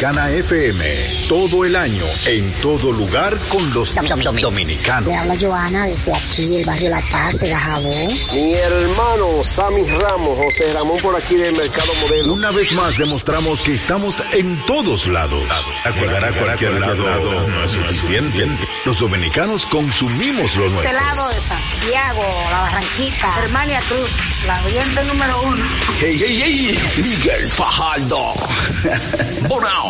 Dominicana FM, todo el año, en todo lugar con los dominicanos. Le habla Joana desde aquí, el barrio La Paz, de Dajabón. Mi hermano Sammy Ramos, José Ramón por aquí del Mercado Modelo. Una vez más demostramos que estamos en todos lados. Llegar a cualquier lado no es suficiente. Los dominicanos consumimos lo Este nuestro. lado de Santiago, La Barranquita, Germania Cruz, la oyente número uno. Hey, hey, hey, Miguel Fajardo. Bonao.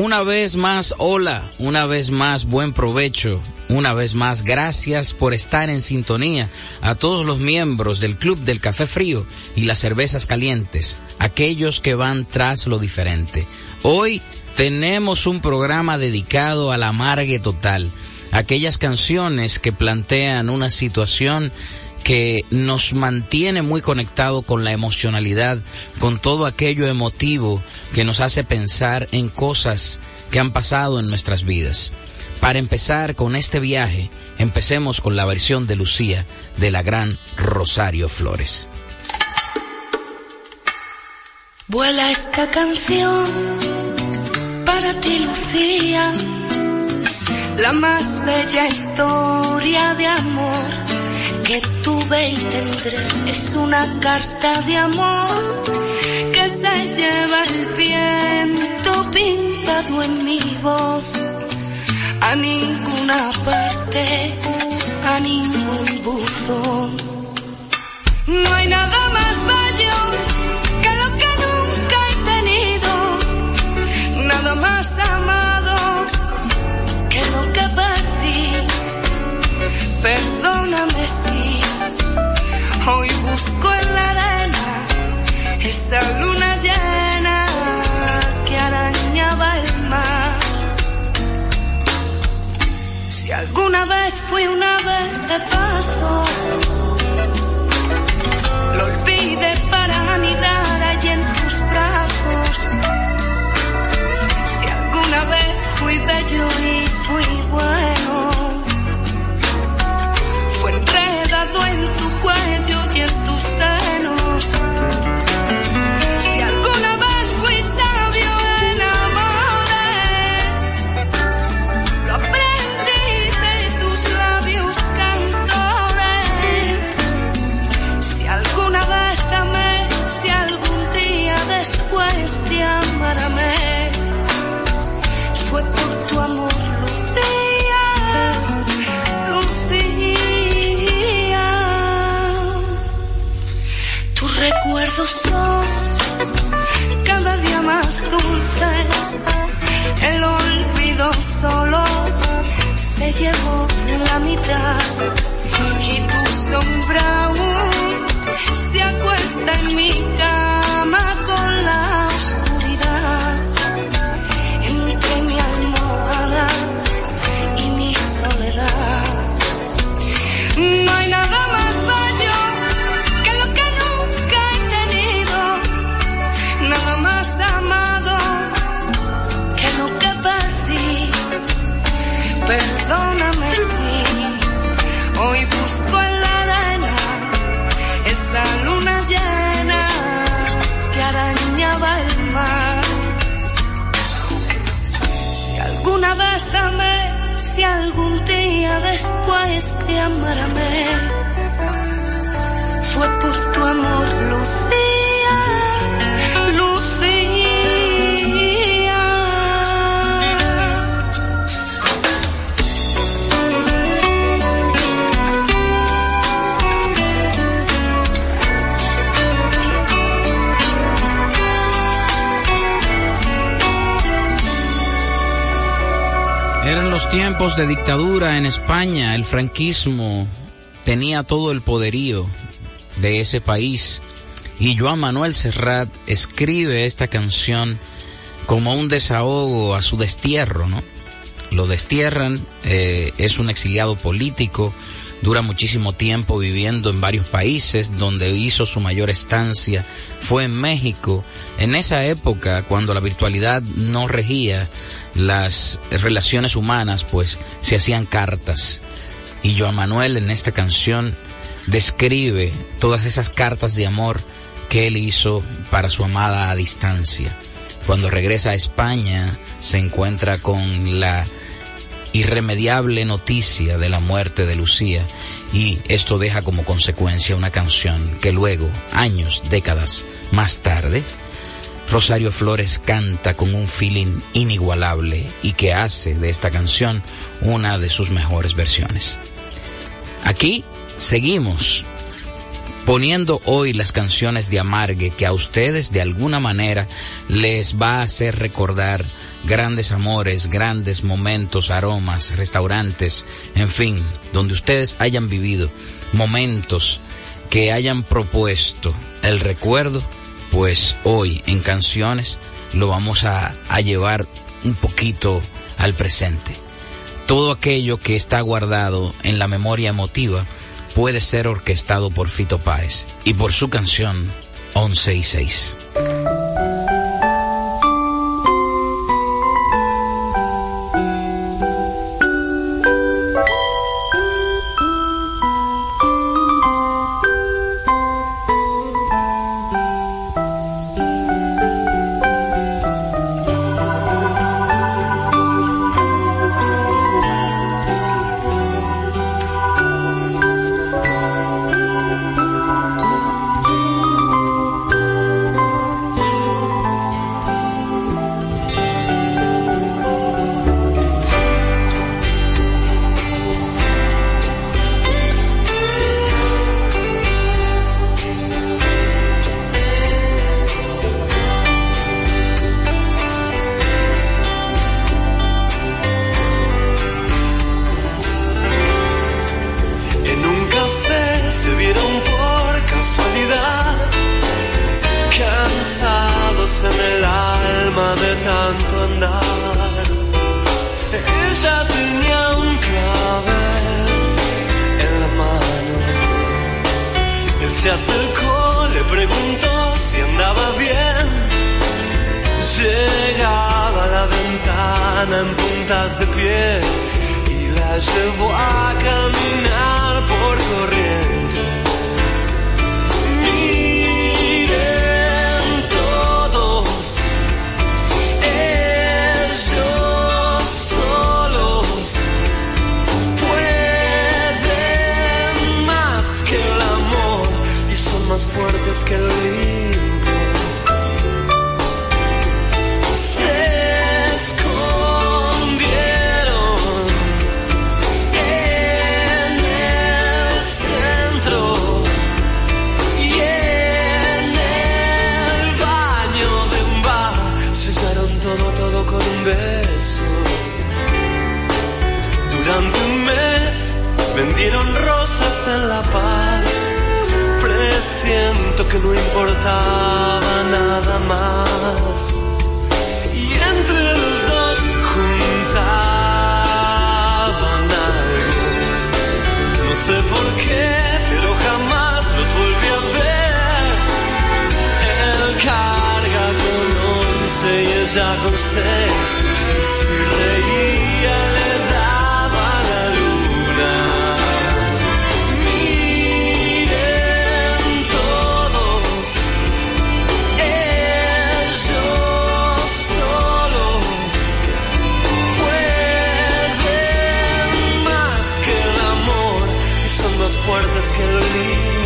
Una vez más, hola, una vez más, buen provecho, una vez más, gracias por estar en sintonía a todos los miembros del Club del Café Frío y las Cervezas Calientes, aquellos que van tras lo diferente. Hoy tenemos un programa dedicado a la amargue total, aquellas canciones que plantean una situación que nos mantiene muy conectado con la emocionalidad, con todo aquello emotivo que nos hace pensar en cosas que han pasado en nuestras vidas. Para empezar con este viaje, empecemos con la versión de Lucía de la gran Rosario Flores. Vuela esta canción para ti, Lucía, la más bella historia de amor que tuve y tendré. Es una carta de amor que se lleva el viento pintado en mi voz. A ninguna parte, a ningún buzón. No hay nada más bello Hoy busco en la arena esa luna llena que arañaba el mar. Si alguna vez fui una vez de paso, lo olvidé para anidar allí en tus brazos. Si alguna vez fui bello y fui bueno en tu cuello y en tus senos. Se llevó la mitad y tu sombra aún se acuesta en mi cama con la después de amarme, fue por tu amor, Lucía. Tiempos de dictadura en España, el franquismo tenía todo el poderío de ese país y Joan Manuel Serrat escribe esta canción como un desahogo a su destierro, ¿no? Lo destierran, eh, es un exiliado político, dura muchísimo tiempo viviendo en varios países, donde hizo su mayor estancia fue en México. En esa época, cuando la virtualidad no regía las relaciones humanas, pues se hacían cartas. Y Joan Manuel en esta canción describe todas esas cartas de amor que él hizo para su amada a distancia. Cuando regresa a España, se encuentra con la irremediable noticia de la muerte de Lucía y esto deja como consecuencia una canción que luego, años, décadas más tarde, Rosario Flores canta con un feeling inigualable y que hace de esta canción una de sus mejores versiones. Aquí seguimos poniendo hoy las canciones de Amargue que a ustedes de alguna manera les va a hacer recordar grandes amores, grandes momentos, aromas, restaurantes, en fin, donde ustedes hayan vivido momentos que hayan propuesto el recuerdo, pues hoy en canciones lo vamos a, a llevar un poquito al presente. Todo aquello que está guardado en la memoria emotiva puede ser orquestado por Fito Páez y por su canción 11 y 6. Ventana en puntas de pie y la llevó a caminar por corrientes. Miren todos, ellos solos pueden más que el amor y son más fuertes que el limbo. Vendieron rosas en La Paz. Presiento que no importaba nada más. Y entre los dos juntaban algo. No sé por qué, pero jamás los volví a ver. Él carga con once y ella con seis. Y si reía son más fuertes que el lindo.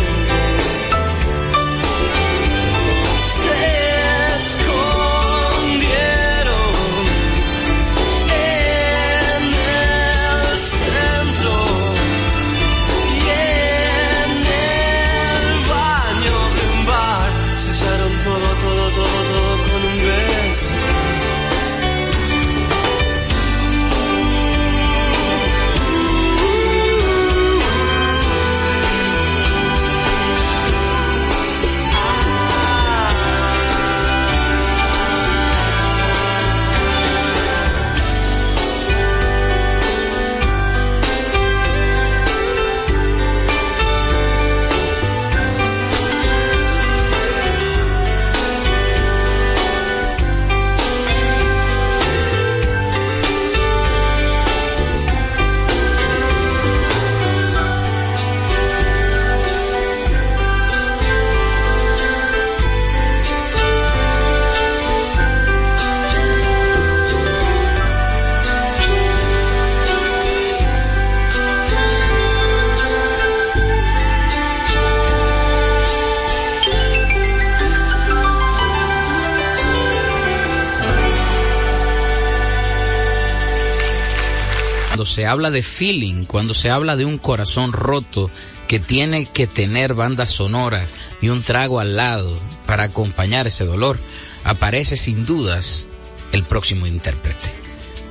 Habla de feeling, cuando se habla de un corazón roto que tiene que tener banda sonora y un trago al lado para acompañar ese dolor, aparece sin dudas el próximo intérprete.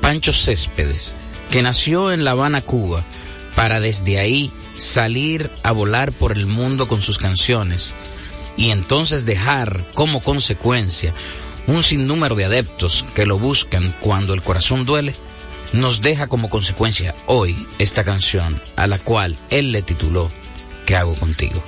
Pancho Céspedes, que nació en La Habana, Cuba, para desde ahí salir a volar por el mundo con sus canciones y entonces dejar como consecuencia un sinnúmero de adeptos que lo buscan cuando el corazón duele, nos deja como consecuencia hoy esta canción a la cual él le tituló ¿Qué hago contigo?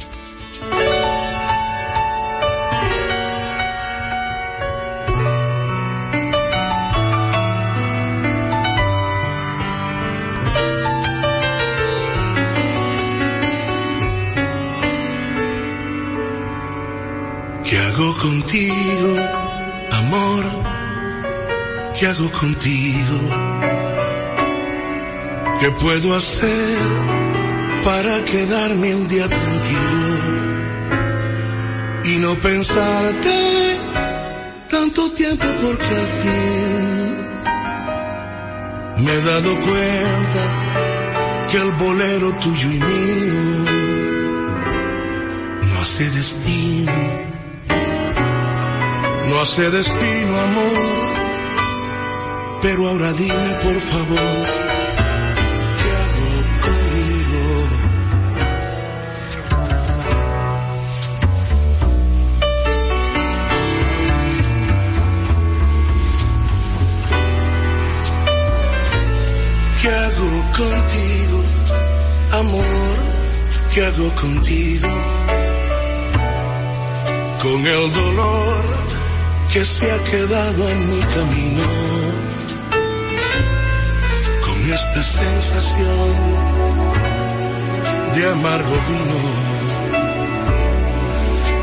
¿Qué hago contigo, amor? ¿Qué hago contigo? ¿Qué puedo hacer para quedarme un día tranquilo y no pensarte tanto tiempo porque al fin me he dado cuenta que el bolero tuyo y mío no hace destino, no hace destino amor, pero ahora dime por favor. Contigo, amor? ¿Qué hago contigo? Con el dolor que se ha quedado en mi camino, con esta sensación de amargo vino,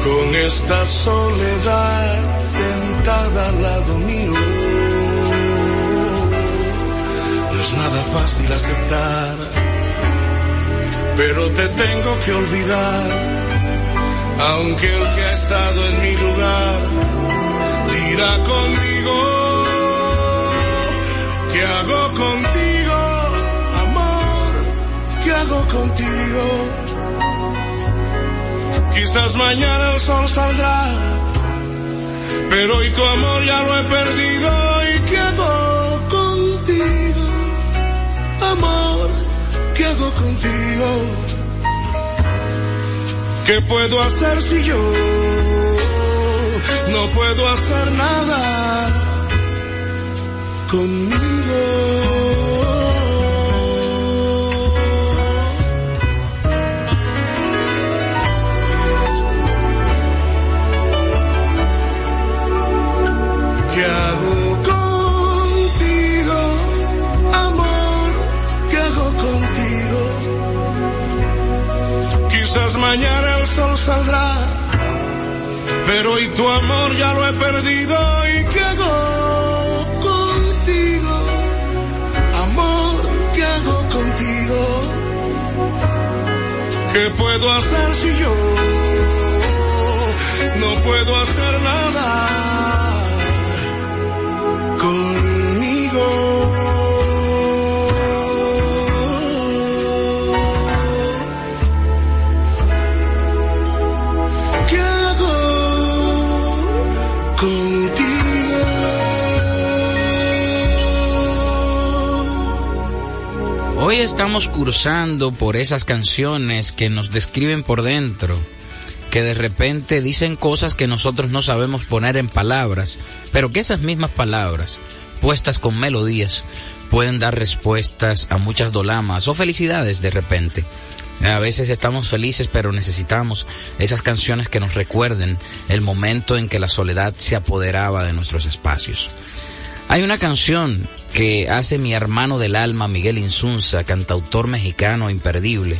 con esta soledad sentada al lado mío. Es nada fácil aceptar, pero te tengo que olvidar, aunque el que ha estado en mi lugar dirá conmigo, ¿qué hago contigo, amor? ¿Qué hago contigo? Quizás mañana el sol saldrá, pero hoy tu amor ya lo he perdido. ¿Y qué amor? ¿qué hago contigo? ¿Qué puedo hacer si yo no puedo hacer nada conmigo? Saldrá, pero hoy tu amor ya lo he perdido. ¿Y qué hago contigo, amor? ¿Qué hago contigo? ¿Qué puedo hacer si yo no puedo hacer nada? Hoy estamos cursando por esas canciones que nos describen por dentro, que de repente dicen cosas que nosotros no sabemos poner en palabras, pero que esas mismas palabras, puestas con melodías, pueden dar respuestas a muchas dolamas o felicidades de repente. A veces estamos felices, pero necesitamos esas canciones que nos recuerden el momento en que la soledad se apoderaba de nuestros espacios. Hay una canción que hace mi hermano del alma, Miguel Insunza, cantautor mexicano imperdible,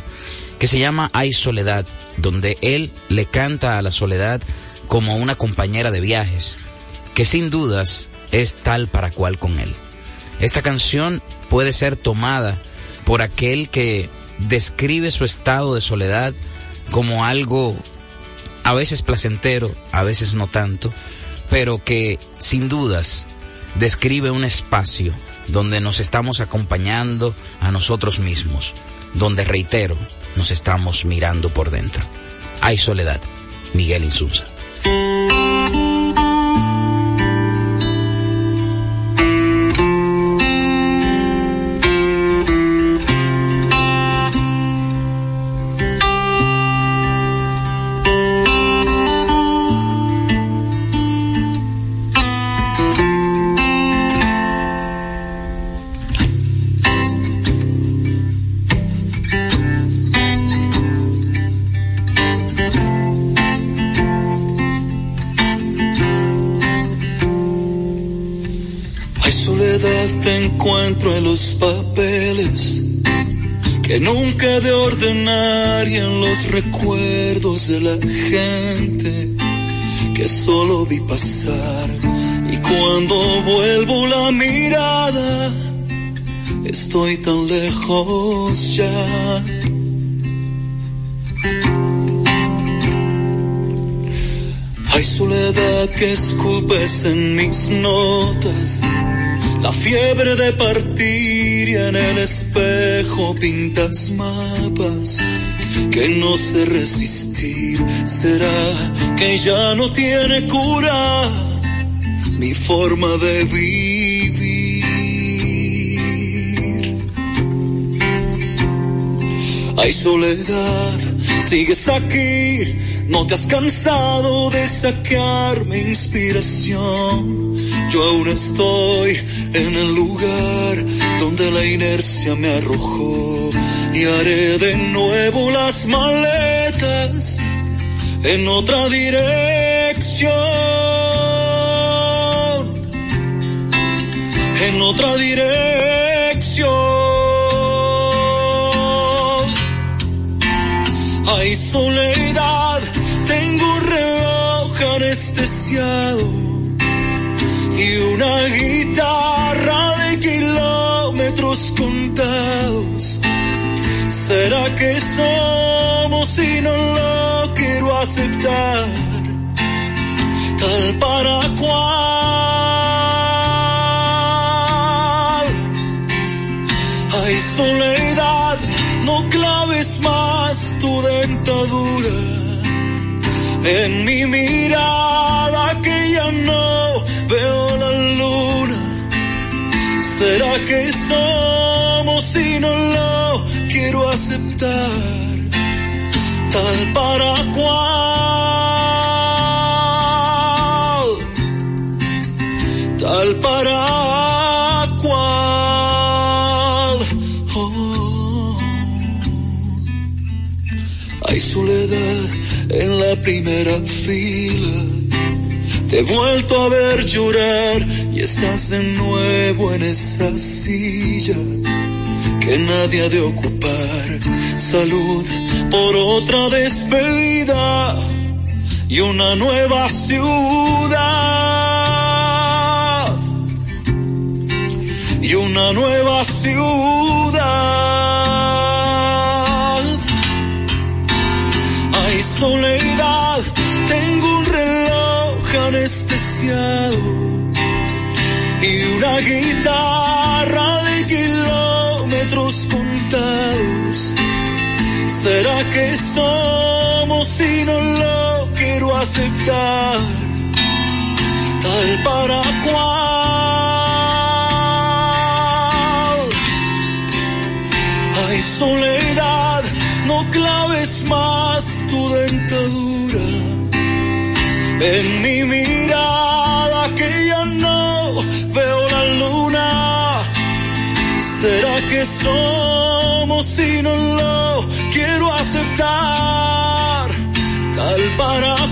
que se llama Hay Soledad, donde él le canta a la soledad como una compañera de viajes, que sin dudas es tal para cual con él. Esta canción puede ser tomada por aquel que describe su estado de soledad como algo a veces placentero, a veces no tanto, pero que sin dudas describe un espacio donde nos estamos acompañando a nosotros mismos, donde reitero, nos estamos mirando por dentro. Hay soledad. Miguel Insunza. Que nunca de ordenar y en los recuerdos de la gente que solo vi pasar y cuando vuelvo la mirada estoy tan lejos ya. Hay soledad que escupes en mis notas, la fiebre de partir en el espejo pintas mapas que no sé resistir. ¿Será que ya no tiene cura mi forma de vivir? Hay soledad, sigues aquí no te has cansado de sacarme inspiración. Yo aún estoy en el lugar donde la inercia me arrojó y haré de nuevo las maletas en otra dirección. En otra dirección. Hay soledad, tengo un reloj anestesiado y una guitarra de kilómetros contados. ¿Será que somos y no lo quiero aceptar? Tal para cual. Hay soledad, no claves más tu dentadura en mi mirada que ya no veo la luna. ¿Será que somos y no lo quiero tal para cual, tal para cual. Oh. Hay soledad en la primera fila. Te he vuelto a ver llorar y estás de nuevo en esa silla que nadie ha de ocupar. Salud por otra despedida y una nueva ciudad. Y una nueva ciudad. Hay soledad, tengo un reloj anestesiado una guitarra de kilómetros contados. ¿Será que somos y no lo quiero aceptar? Tal para cual. Hay soledad, no claves más tu dentadura en mi mirada que ya no ¿Será que somos y no lo quiero aceptar? Tal para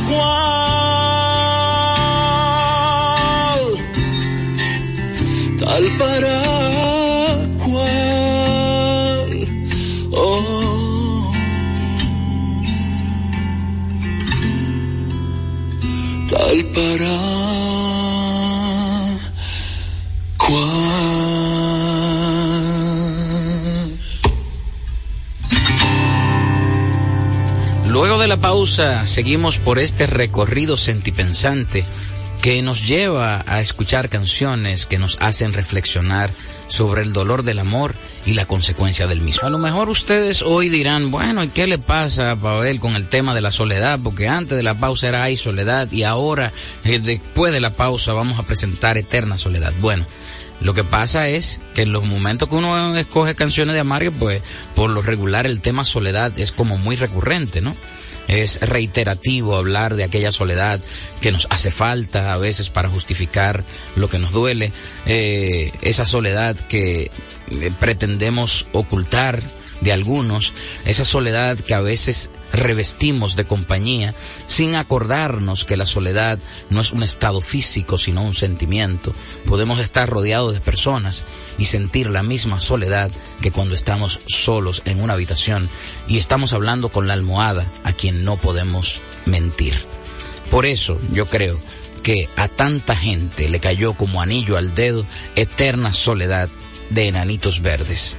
pausa, seguimos por este recorrido sentipensante que nos lleva a escuchar canciones que nos hacen reflexionar sobre el dolor del amor y la consecuencia del mismo. A lo mejor ustedes hoy dirán, bueno, ¿y qué le pasa a Pavel con el tema de la soledad? Porque antes de la pausa era hay soledad y ahora, eh, después de la pausa, vamos a presentar Eterna Soledad. Bueno, lo que pasa es que en los momentos que uno escoge canciones de Amario, pues por lo regular el tema soledad es como muy recurrente, ¿no? Es reiterativo hablar de aquella soledad que nos hace falta a veces para justificar lo que nos duele, eh, esa soledad que eh, pretendemos ocultar de algunos, esa soledad que a veces revestimos de compañía sin acordarnos que la soledad no es un estado físico sino un sentimiento. Podemos estar rodeados de personas y sentir la misma soledad que cuando estamos solos en una habitación y estamos hablando con la almohada a quien no podemos mentir. Por eso yo creo que a tanta gente le cayó como anillo al dedo eterna soledad de enanitos verdes.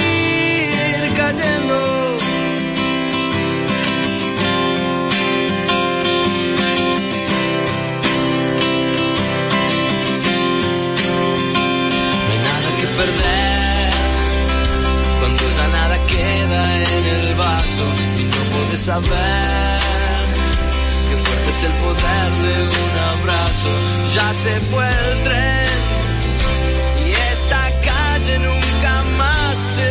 No hay nada que perder cuando ya nada queda en el vaso y no puedes saber qué fuerte es el poder de un abrazo. Ya se fue el tren y esta calle nunca más será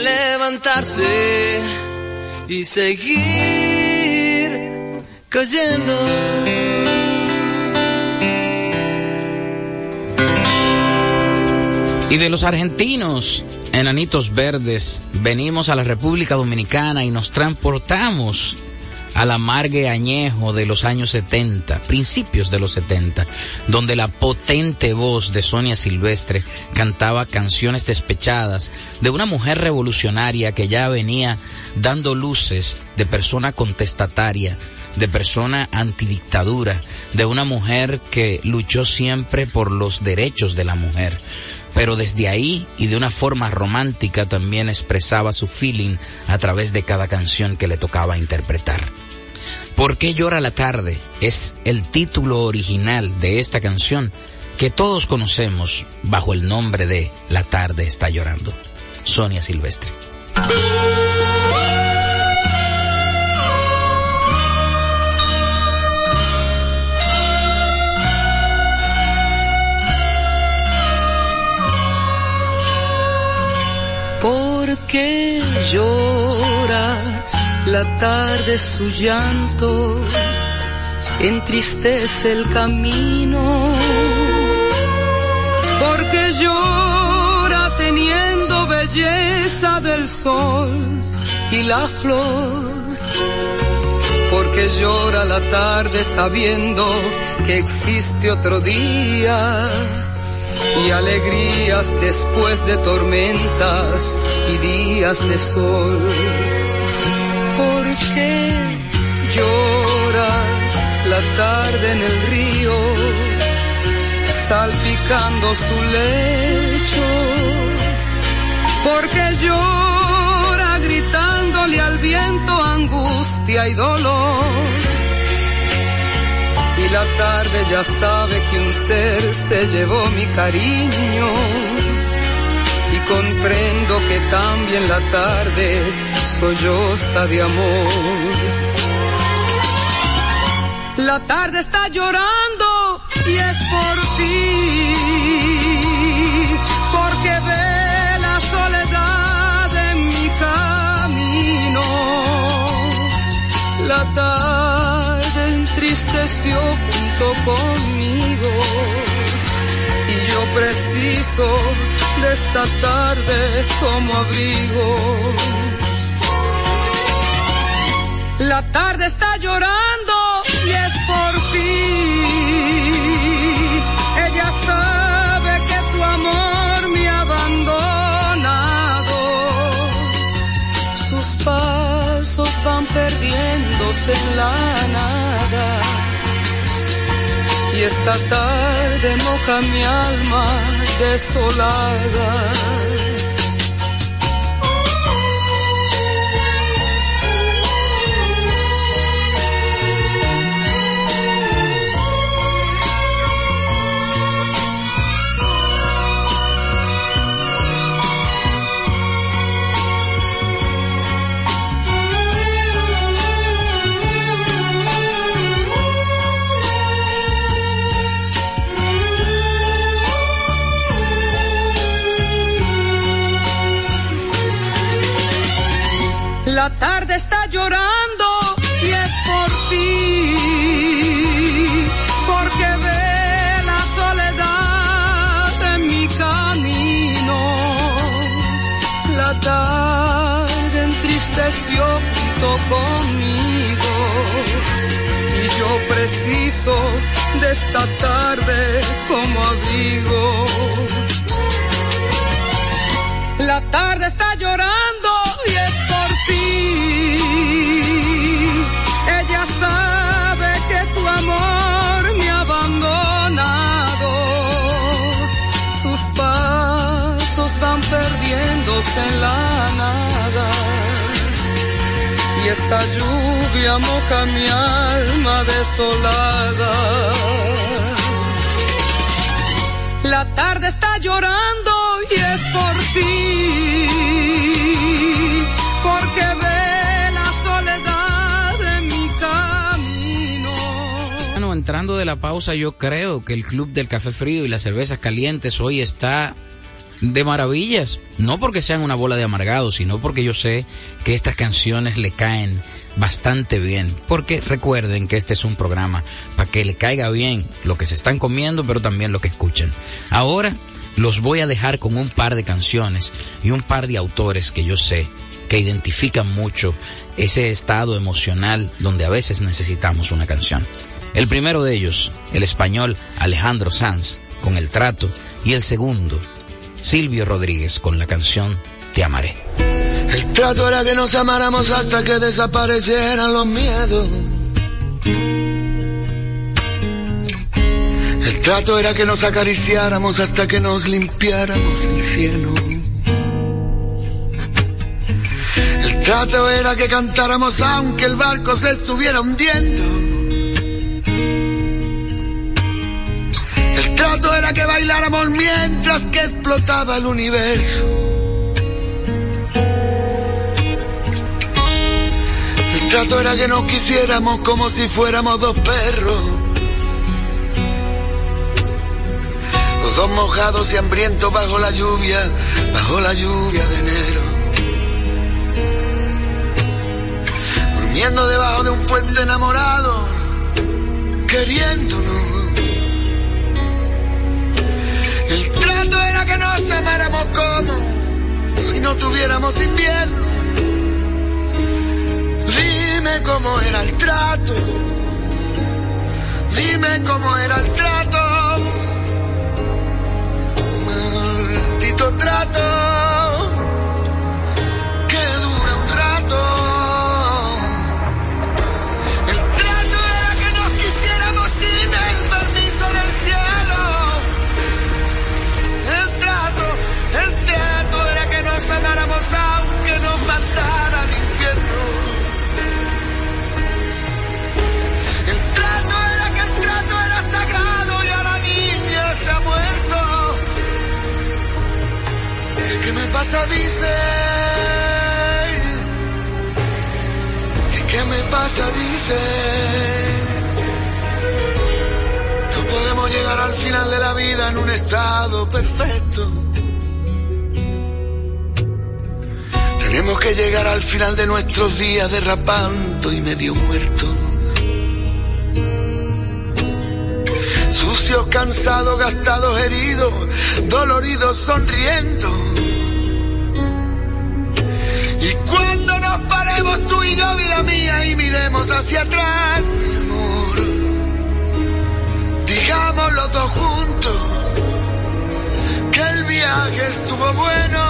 levantarse y seguir cayendo. Y de los argentinos, enanitos verdes, venimos a la República Dominicana y nos transportamos al amargue añejo de los años 70, principios de los 70, donde la potente voz de Sonia Silvestre cantaba canciones despechadas de una mujer revolucionaria que ya venía dando luces de persona contestataria, de persona antidictadura, de una mujer que luchó siempre por los derechos de la mujer pero desde ahí y de una forma romántica también expresaba su feeling a través de cada canción que le tocaba interpretar. ¿Por qué llora la tarde? Es el título original de esta canción que todos conocemos bajo el nombre de La tarde está llorando. Sonia Silvestre. ¿Por qué llora la tarde su llanto? Entristece el camino. Porque llora teniendo belleza del sol y la flor. Porque llora la tarde sabiendo que existe otro día y alegrías después de tormentas y días de sol. ¿Por qué llora la tarde en el río, salpicando su lecho? Porque llora gritándole al viento angustia y dolor y la tarde ya sabe que un ser se llevó mi cariño y comprendo que también la tarde solloza de amor. La tarde está llorando y es por ti, porque ve la soledad en mi camino. La tarde entristeció junto conmigo y yo preciso de esta tarde como abrigo. La tarde está llorando y es por ti. Ella sabe que tu amor me ha abandonado. Sus pasos van perdiéndose en la nada. Y esta tarde moja mi alma desolada. Está llorando y es por ti, porque ve la soledad en mi camino. La tarde entristeció conmigo y yo preciso de esta tarde como abrigo. La tarde está llorando en la nada. Y esta lluvia moja mi alma desolada. La tarde está llorando y es por ti, porque ve la soledad en mi camino. Bueno, entrando de la pausa, yo creo que el Club del Café Frío y las cervezas calientes hoy está de maravillas. No porque sean una bola de amargados, sino porque yo sé que estas canciones le caen bastante bien. Porque recuerden que este es un programa para que le caiga bien lo que se están comiendo, pero también lo que escuchan. Ahora los voy a dejar con un par de canciones y un par de autores que yo sé que identifican mucho ese estado emocional donde a veces necesitamos una canción. El primero de ellos, el español Alejandro Sanz, con El Trato, y el segundo, Silvio Rodríguez, con la canción Te Amaré. El trato era que nos amáramos hasta que desaparecieran los miedos. El trato era que nos acariciáramos hasta que nos limpiáramos el cielo. El trato era que cantáramos aunque el barco se estuviera hundiendo. Era que bailáramos mientras que explotaba el universo. El trato era que nos quisiéramos como si fuéramos dos perros. Los dos mojados y hambrientos bajo la lluvia, bajo la lluvia de enero. Durmiendo debajo de un puente enamorado, queriéndonos. Nos amáramos como si no tuviéramos invierno. Dime cómo era el trato. Dime cómo era el trato. Maldito trato. Aunque nos mandara al infierno. El trato era que el trato era sagrado y a la niña se ha muerto. ¿Qué, me pasa? Dice. ¿Qué, qué me pasa? Dice. No podemos llegar al final de la vida en un estado perfecto. Tenemos que llegar al final de nuestros días derrapando y medio muertos. Sucios, cansados, gastados, heridos, doloridos, sonriendo. Y cuando nos paremos tú y yo, vida mía, y miremos hacia atrás, mi amor, digamos los dos juntos que el viaje estuvo bueno.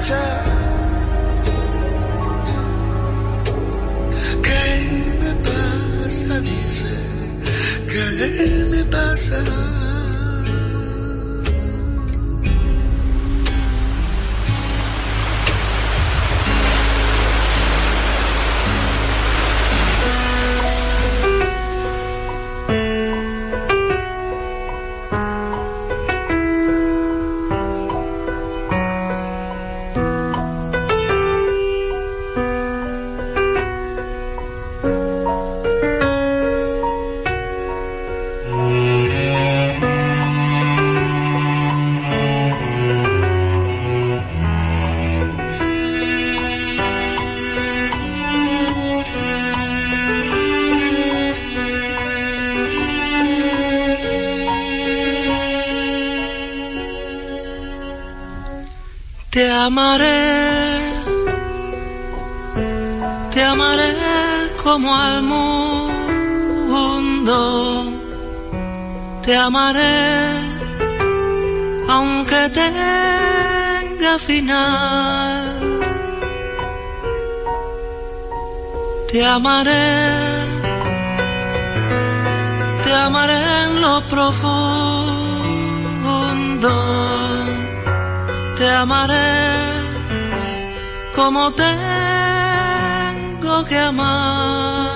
¿Qué me pasa? Dice, ¿qué me pasa? Amaré, te amaré como al mundo. Te amaré aunque tenga final. Te amaré, te amaré en lo profundo te amaré como tengo que amar.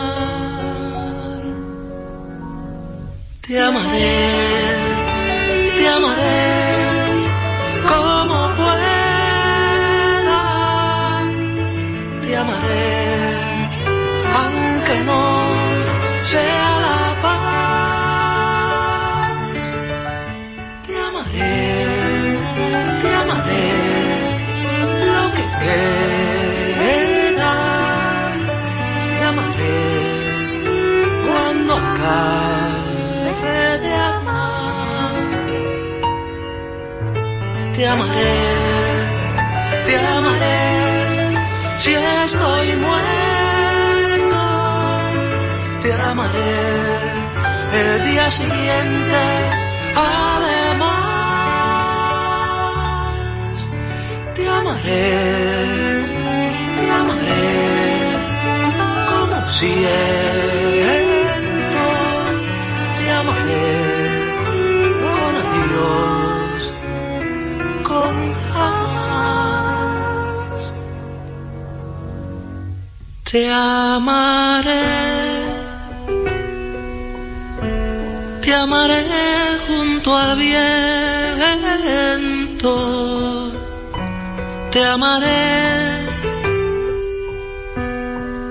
Te amaré, acabe de amar. Te amaré, te amaré si estoy muerto. Te amaré el día siguiente. Además te amaré, te amaré como siento, Te amaré, te amaré junto al viento te amaré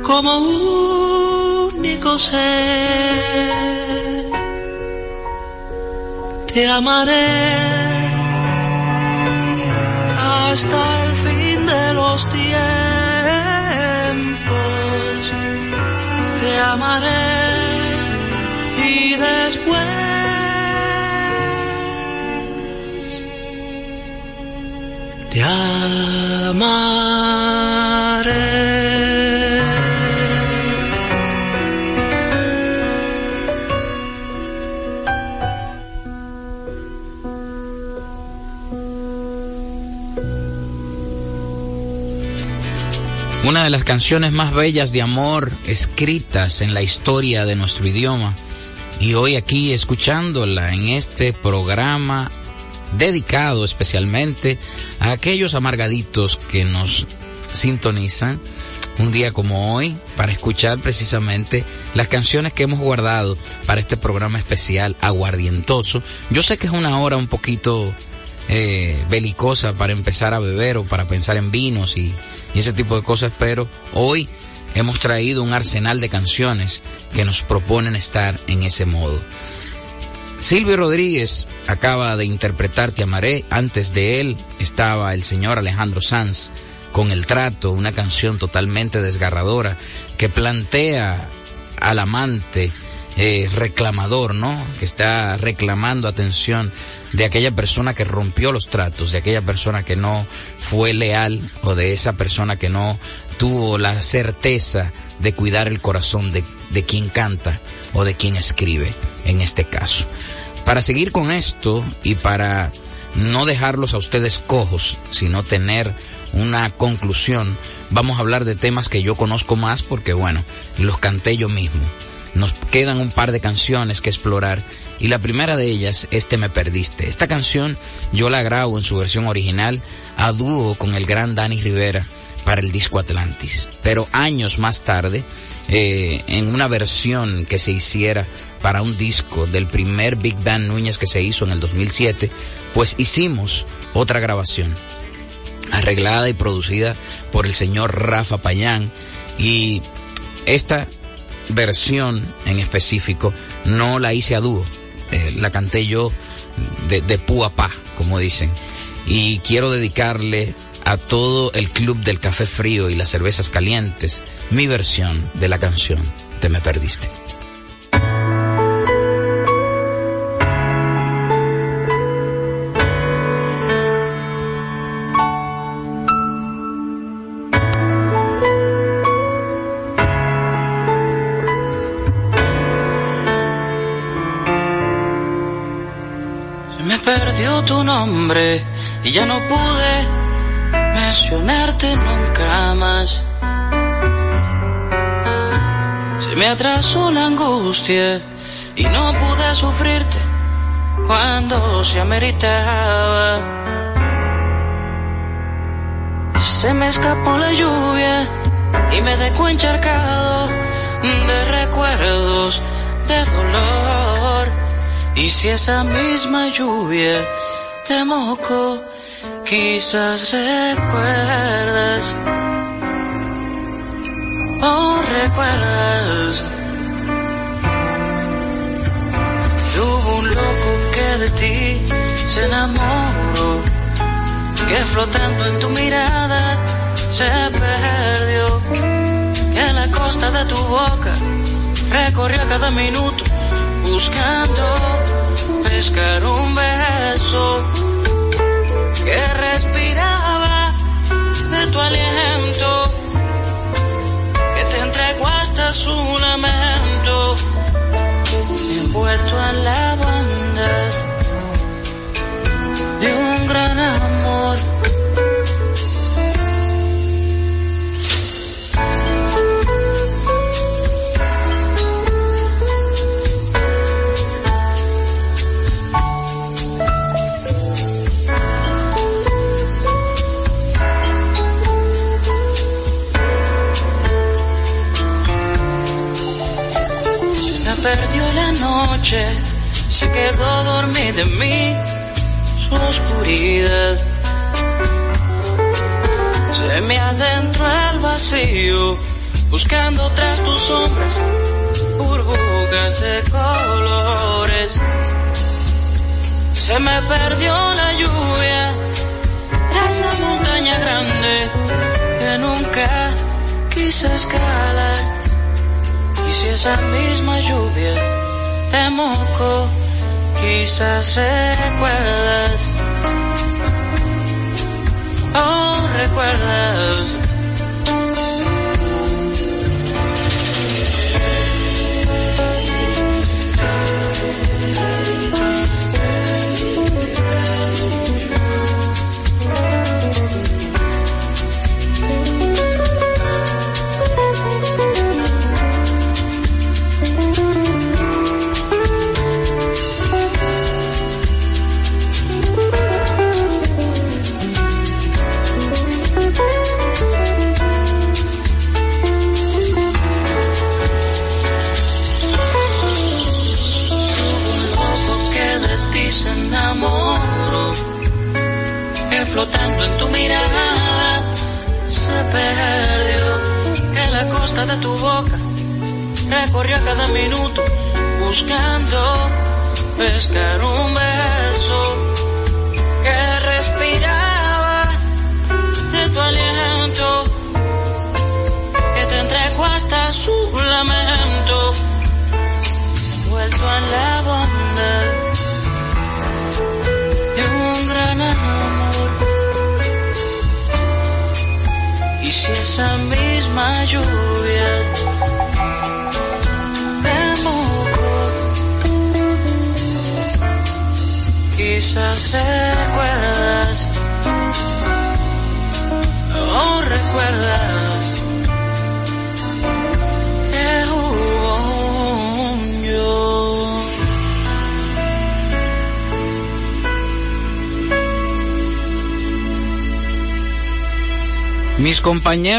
como único ser. Te amaré hasta el fin de los tiempos. Amaré y después te amaré. Las canciones más bellas de amor escritas en la historia de nuestro idioma. Y hoy aquí escuchándola en este programa dedicado especialmente a aquellos amargaditos que nos sintonizan un día como hoy para escuchar precisamente las canciones que hemos guardado para este programa especial aguardientoso. Yo sé que es una hora un poquito eh, belicosa para empezar a beber o para pensar en vinos y, y ese tipo de cosas, pero hoy hemos traído un arsenal de canciones que nos proponen estar en ese modo. Silvio Rodríguez acaba de interpretar Te Amaré. Antes de él estaba el señor Alejandro Sanz con El Trato, una canción totalmente desgarradora que plantea al amante eh, reclamador, ¿no? Que está reclamando atención de aquella persona que rompió los tratos, de aquella persona que no fue leal o de esa persona que no tuvo la certeza de cuidar el corazón de, de quien canta o de quien escribe en este caso. Para seguir con esto y para no dejarlos a ustedes cojos, sino tener una conclusión, vamos a hablar de temas que yo conozco más porque bueno, los canté yo mismo. Nos quedan un par de canciones que explorar y la primera de ellas es Te me perdiste. Esta canción yo la grabo en su versión original a dúo con el gran Dani Rivera para el disco Atlantis. Pero años más tarde, eh, en una versión que se hiciera para un disco del primer Big Band Núñez que se hizo en el 2007, pues hicimos otra grabación arreglada y producida por el señor Rafa Payán y esta versión en específico no la hice a dúo, eh, la canté yo de, de a pa, como dicen, y quiero dedicarle a todo el club del café frío y las cervezas calientes mi versión de la canción Te me perdiste. Y ya no pude mencionarte nunca más. Se me atrasó la angustia y no pude sufrirte cuando se ameritaba. Se me escapó la lluvia y me dejó encharcado de recuerdos de dolor. Y si esa misma lluvia te moco, quizás recuerdas. Oh, recuerdas. Hubo un loco que de ti se enamoró, que flotando en tu mirada se perdió, que en la costa de tu boca recorrió cada minuto buscando pescar un beso que respiraba de tu aliento, que te entregó hasta su lamento, envuelto en la bondad se quedó dormida en mí, su oscuridad. Se me adentró el vacío, buscando tras tus sombras, burbujas de colores. Se me perdió la lluvia, tras la montaña grande, que nunca quise escalar. Y si esa misma lluvia te moco, quizás recuerdas. Oh, recuerdas.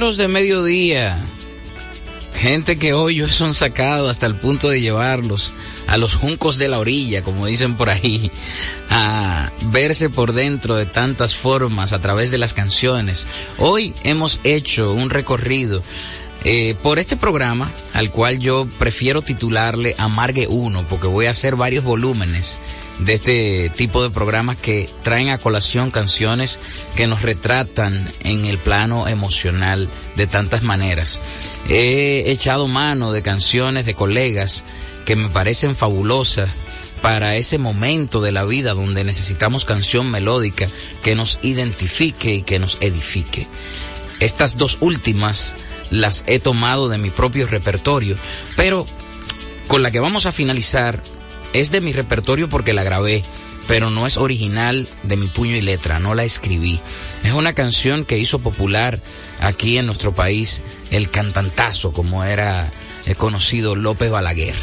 De mediodía, gente que hoy son sacados hasta el punto de llevarlos a los juncos de la orilla, como dicen por ahí, a verse por dentro de tantas formas a través de las canciones. Hoy hemos hecho un recorrido eh, por este programa, al cual yo prefiero titularle Amargue 1, porque voy a hacer varios volúmenes de este tipo de programas que traen a colación canciones que nos retratan en el plano emocional de tantas maneras. He echado mano de canciones de colegas que me parecen fabulosas para ese momento de la vida donde necesitamos canción melódica que nos identifique y que nos edifique. Estas dos últimas las he tomado de mi propio repertorio, pero con la que vamos a finalizar es de mi repertorio porque la grabé pero no es original de mi puño y letra, no la escribí. Es una canción que hizo popular aquí en nuestro país el cantantazo, como era eh, conocido López Balaguer.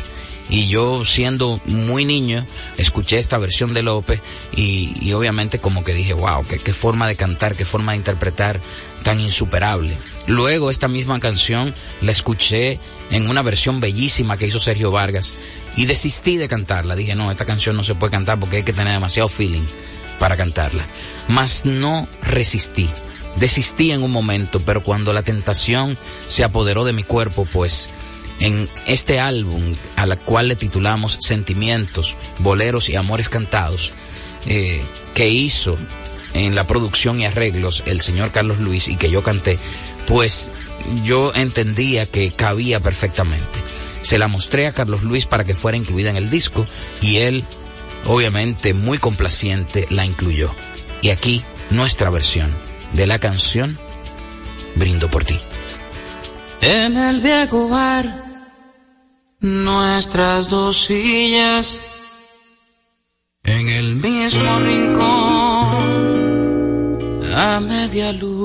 Y yo siendo muy niño, escuché esta versión de López y, obviamente como que dije, wow, qué forma de cantar, qué forma de interpretar tan insuperable. Luego esta misma canción la escuché en una versión bellísima que hizo Sergio Vargas y desistí de cantarla. Dije, no, esta canción no se puede cantar porque hay que tener demasiado feeling para cantarla. Mas no resistí. Desistí en un momento, pero cuando la tentación se apoderó de mi cuerpo, pues en este álbum a la cual le titulamos Sentimientos, Boleros y Amores Cantados, eh, que hizo en la producción y arreglos el señor Carlos Luis y que yo canté, pues yo entendía que cabía perfectamente. Se la mostré a Carlos Luis para que fuera incluida en el disco y él, obviamente muy complaciente, la incluyó. Y aquí nuestra versión de la canción Brindo por ti. En el viejo bar nuestras dos sillas en el mismo rincón a media luz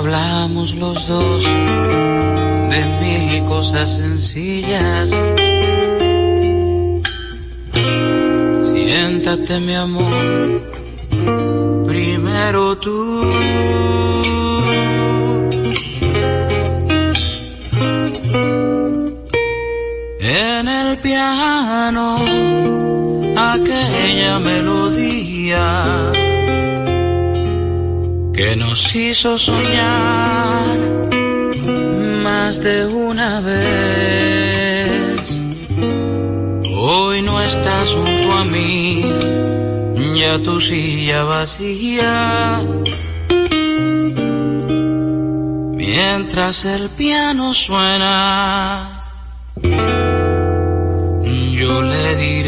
hablamos los dos de mil cosas sencillas. Siéntate mi amor primero tú. En el piano aquella melodía que nos hizo soñar más de una vez. Hoy no estás junto a mí, ya tu silla vacía. Mientras el piano suena yo le diré.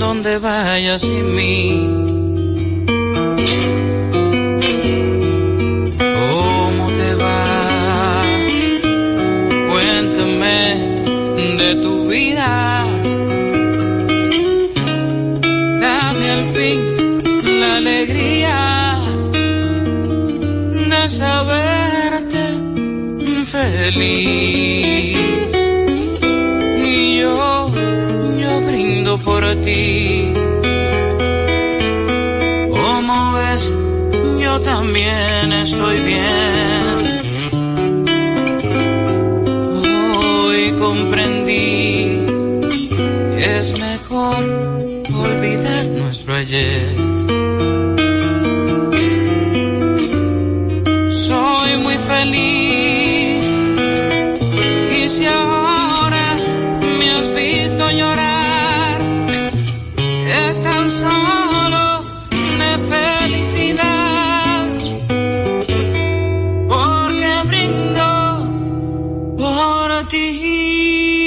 Donde vayas sin mí. Como ves, yo también estoy bien. Hoy comprendí es mejor olvidar nuestro ayer. Por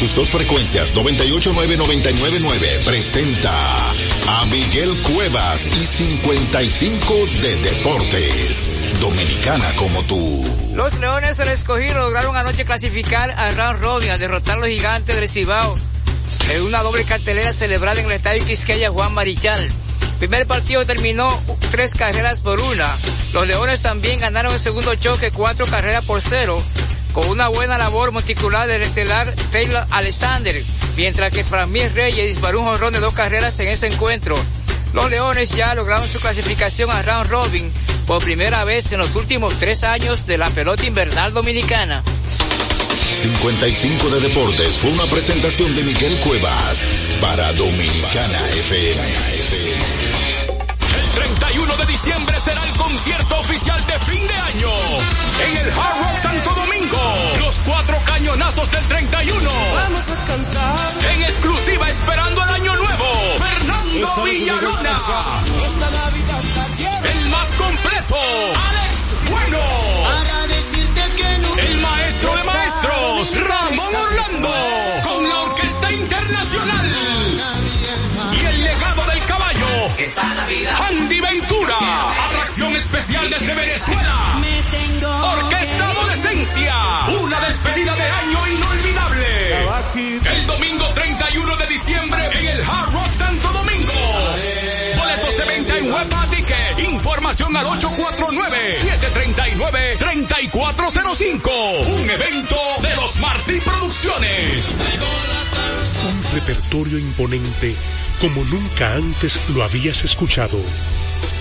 sus dos frecuencias 989-999 presenta a Miguel Cuevas y 55 de Deportes. Dominicana como tú. Los Leones del Escogido lograron anoche clasificar a Round Robin al derrotar a los gigantes del Cibao en una doble cartelera celebrada en el Estadio Quisqueya Juan Marichal. Primer partido terminó tres carreras por una. Los Leones también ganaron el segundo choque cuatro carreras por cero con una buena labor monticular del estelar Taylor Alexander, mientras que Framil Reyes disparó un jonrón de dos carreras en ese encuentro. Los Leones ya lograron su clasificación a Round Robin por primera vez en los últimos tres años de la pelota invernal dominicana. 55 de Deportes fue una presentación de Miguel Cuevas para Dominicana FM. El 31 de diciembre será el concierto oficial de fin de año en el Hard Rock Santo Domingo. Los cuatro cañonazos del 31. Vamos a cantar. En exclusiva esperando el año nuevo. Fernando Villalona. Esta Navidad está llena. El más completo. Alex Bueno. Para decirte que nunca El maestro de maestros. Ramón Orlando. Con la Orquesta Internacional. Y el legado del caballo. Andy Ventura. Especial desde Venezuela. Orquesta Adolescencia. Una despedida de año inolvidable. El domingo 31 de diciembre en el Hard Rock Santo Domingo. Boletos de venta en Web Ticket. Información al 849-739-3405. Un evento de los Martí Producciones. Un repertorio imponente como nunca antes lo habías escuchado.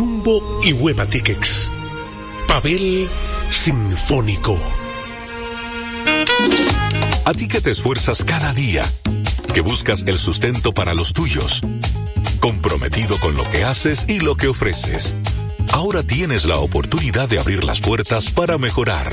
Jumbo y Hueva Tickets. Pavel Sinfónico. A ti que te esfuerzas cada día, que buscas el sustento para los tuyos, comprometido con lo que haces y lo que ofreces. Ahora tienes la oportunidad de abrir las puertas para mejorar,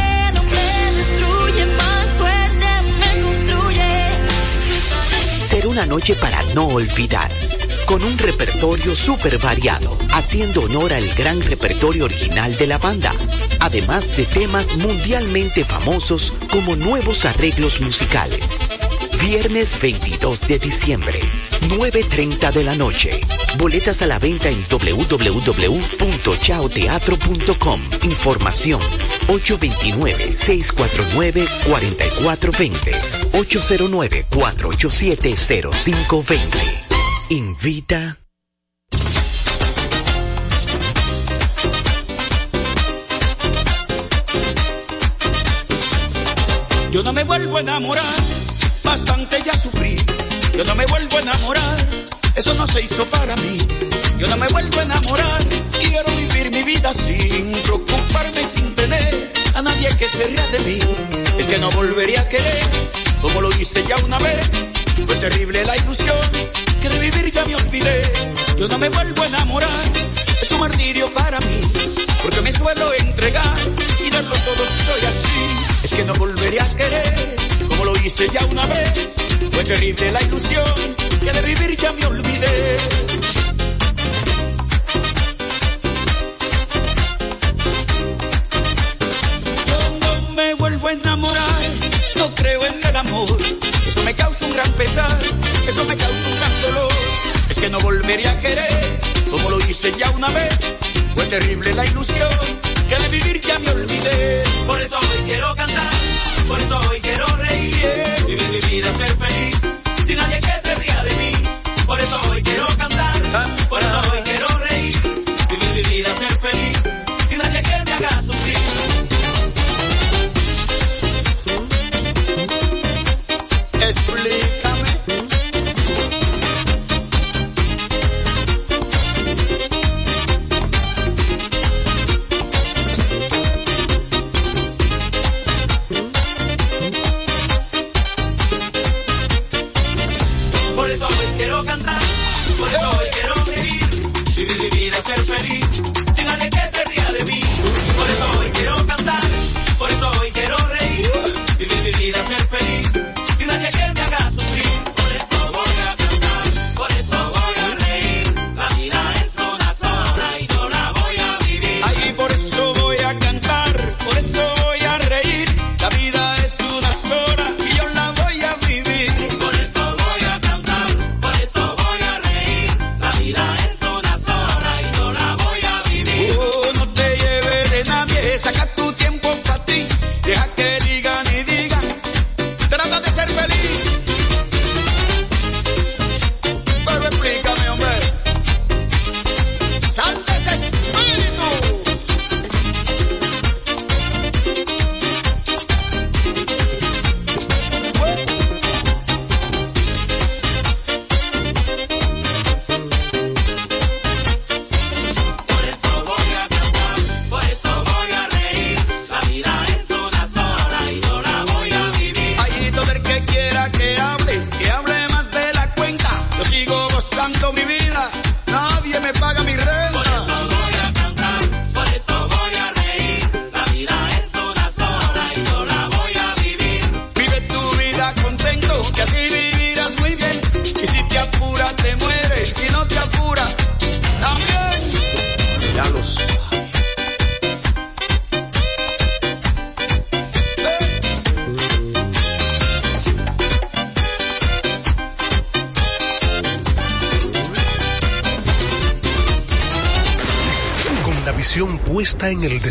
Una noche para no olvidar, con un repertorio súper variado, haciendo honor al gran repertorio original de la banda, además de temas mundialmente famosos como nuevos arreglos musicales. Viernes 22 de diciembre, 9.30 de la noche. Boletas a la venta en www.chaoteatro.com. Información 829-649-4420. 809-487-0520. Invita. Yo no me vuelvo a enamorar, bastante ya sufrí. Yo no me vuelvo a enamorar, eso no se hizo para mí. Yo no me vuelvo a enamorar, quiero vivir mi vida sin preocuparme, sin tener a nadie que se ría de mí. Es que no volvería a querer, como lo hice ya una vez. Fue terrible la ilusión que de vivir yo no me vuelvo a enamorar. Es un martirio para mí, porque me suelo entregar hice ya una vez. Fue terrible la ilusión que de vivir ya me olvidé. Yo no me vuelvo a enamorar, no creo en el amor. Eso me causa un gran pesar, eso me causa un gran dolor. Es que no volveré a querer como lo hice ya una vez. Fue terrible la ilusión que de vivir ya me olvidé. Por eso hoy quiero cantar, por eso hoy quiero reír, vivir mi vida, ser feliz, sin nadie que se ría de mí. Por eso hoy quiero cantar, por eso hoy quiero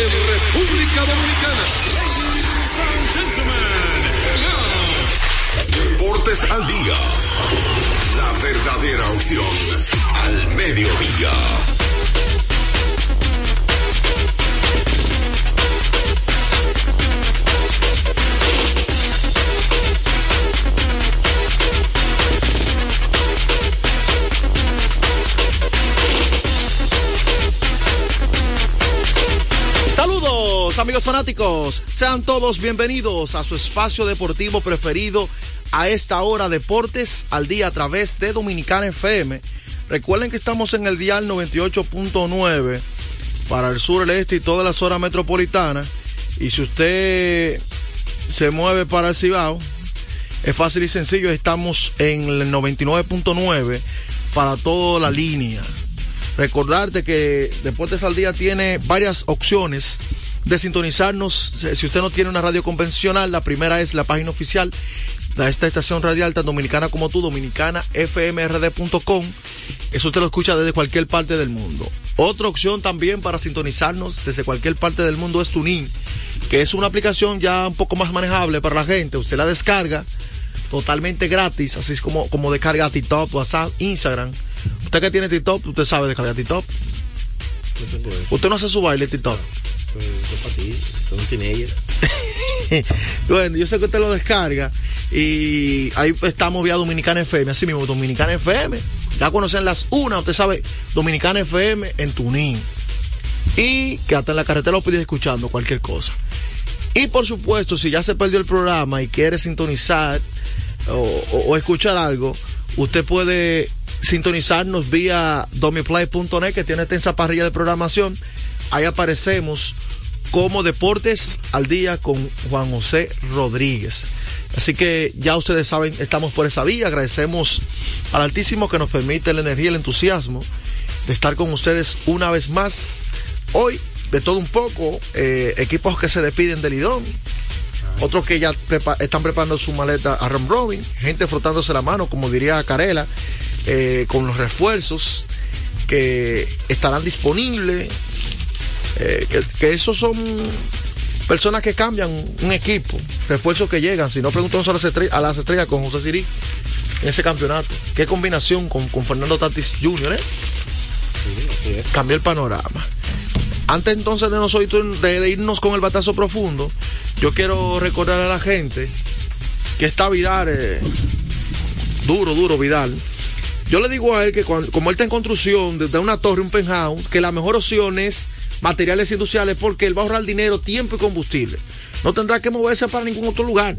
En República Dominicana. Ladies and gentlemen, Deportes al día. La verdadera opción al mediodía. Amigos fanáticos, sean todos bienvenidos a su espacio deportivo preferido a esta hora Deportes al día a través de Dominicana FM. Recuerden que estamos en el dial 98.9 para el sur, el este y toda la zona metropolitana. Y si usted se mueve para el Cibao, es fácil y sencillo, estamos en el 99.9 para toda la línea. Recordarte que Deportes al Día tiene varias opciones de sintonizarnos. Si usted no tiene una radio convencional, la primera es la página oficial de esta estación radial tan dominicana como tú, dominicanafmrd.com. Eso usted lo escucha desde cualquier parte del mundo. Otra opción también para sintonizarnos desde cualquier parte del mundo es Tunin, que es una aplicación ya un poco más manejable para la gente. Usted la descarga totalmente gratis, así es como, como descarga TikTok, WhatsApp, Instagram. Usted que tiene TikTok, usted sabe descargar TikTok. Usted no hace su baile TikTok. Pues, es para ti, bueno, yo sé que usted lo descarga y ahí estamos vía Dominicana FM, así mismo, Dominicana FM. Ya conocen las una, usted sabe, Dominicana FM en Tunín. Y que hasta en la carretera lo pides escuchando cualquier cosa. Y por supuesto, si ya se perdió el programa y quiere sintonizar o, escuchar algo, usted puede sintonizarnos vía domiplay.net que tiene extensa parrilla de programación. Ahí aparecemos como Deportes al Día con Juan José Rodríguez. Así que ya ustedes saben, estamos por esa vía. Agradecemos al Altísimo que nos permite la energía y el entusiasmo de estar con ustedes una vez más. Hoy, de todo un poco, eh, equipos que se despiden del Lidón, otros que ya están preparando su maleta a Ram Robin, gente frotándose la mano, como diría Carela, eh, con los refuerzos que estarán disponibles. Eh, que, que esos son personas que cambian un equipo, refuerzos que llegan. Si no, preguntamos a las estrellas, a las estrellas con José Siri en ese campeonato. Qué combinación con, con Fernando Tatis Jr., ¿eh? Cambió el panorama. Antes entonces de, nosotros, de, de irnos con el batazo profundo, yo quiero recordar a la gente que está Vidal, eh, duro, duro Vidal. Yo le digo a él que cuando- como él está en construcción de, de una torre, un penthouse, que la mejor opción es materiales industriales porque él va a ahorrar dinero, tiempo y combustible. No tendrá que moverse para ningún otro lugar.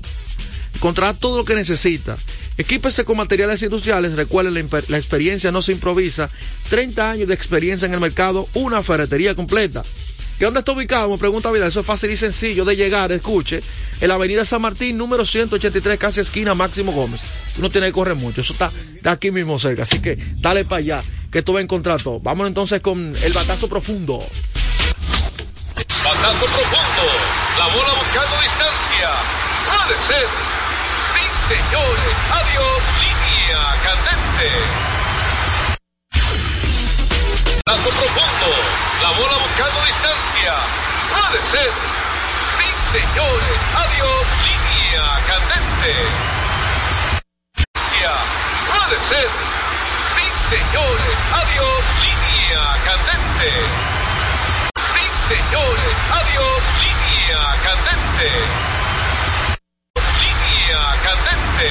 Encontrará todo lo que necesita. Equípese con materiales industriales. Recuerde, la, experiencia no se improvisa. 30 años de experiencia en el mercado, una ferretería completa. ¿Que dónde está ubicado? Me pregunta Vidal. Eso es fácil y sencillo de llegar. Escuche. En la avenida San Martín, número 183, casi esquina Máximo Gómez. Tú no tienes que correr mucho. Eso está de aquí mismo cerca. Así que dale para allá, que tú vas a encontrar todo. Vamos entonces con el batazo profundo. Batazo profundo. La bola buscando distancia. Puede ser. Sí, señores. Adiós. Línea candente. Batazo profundo. La bola buscando distancia. Puede ser. Sí, señores. Adiós. Línea candente. Puede ser. Sí, señores. Adiós. Línea candente de Show Radio Línea Candente. Línea Candente.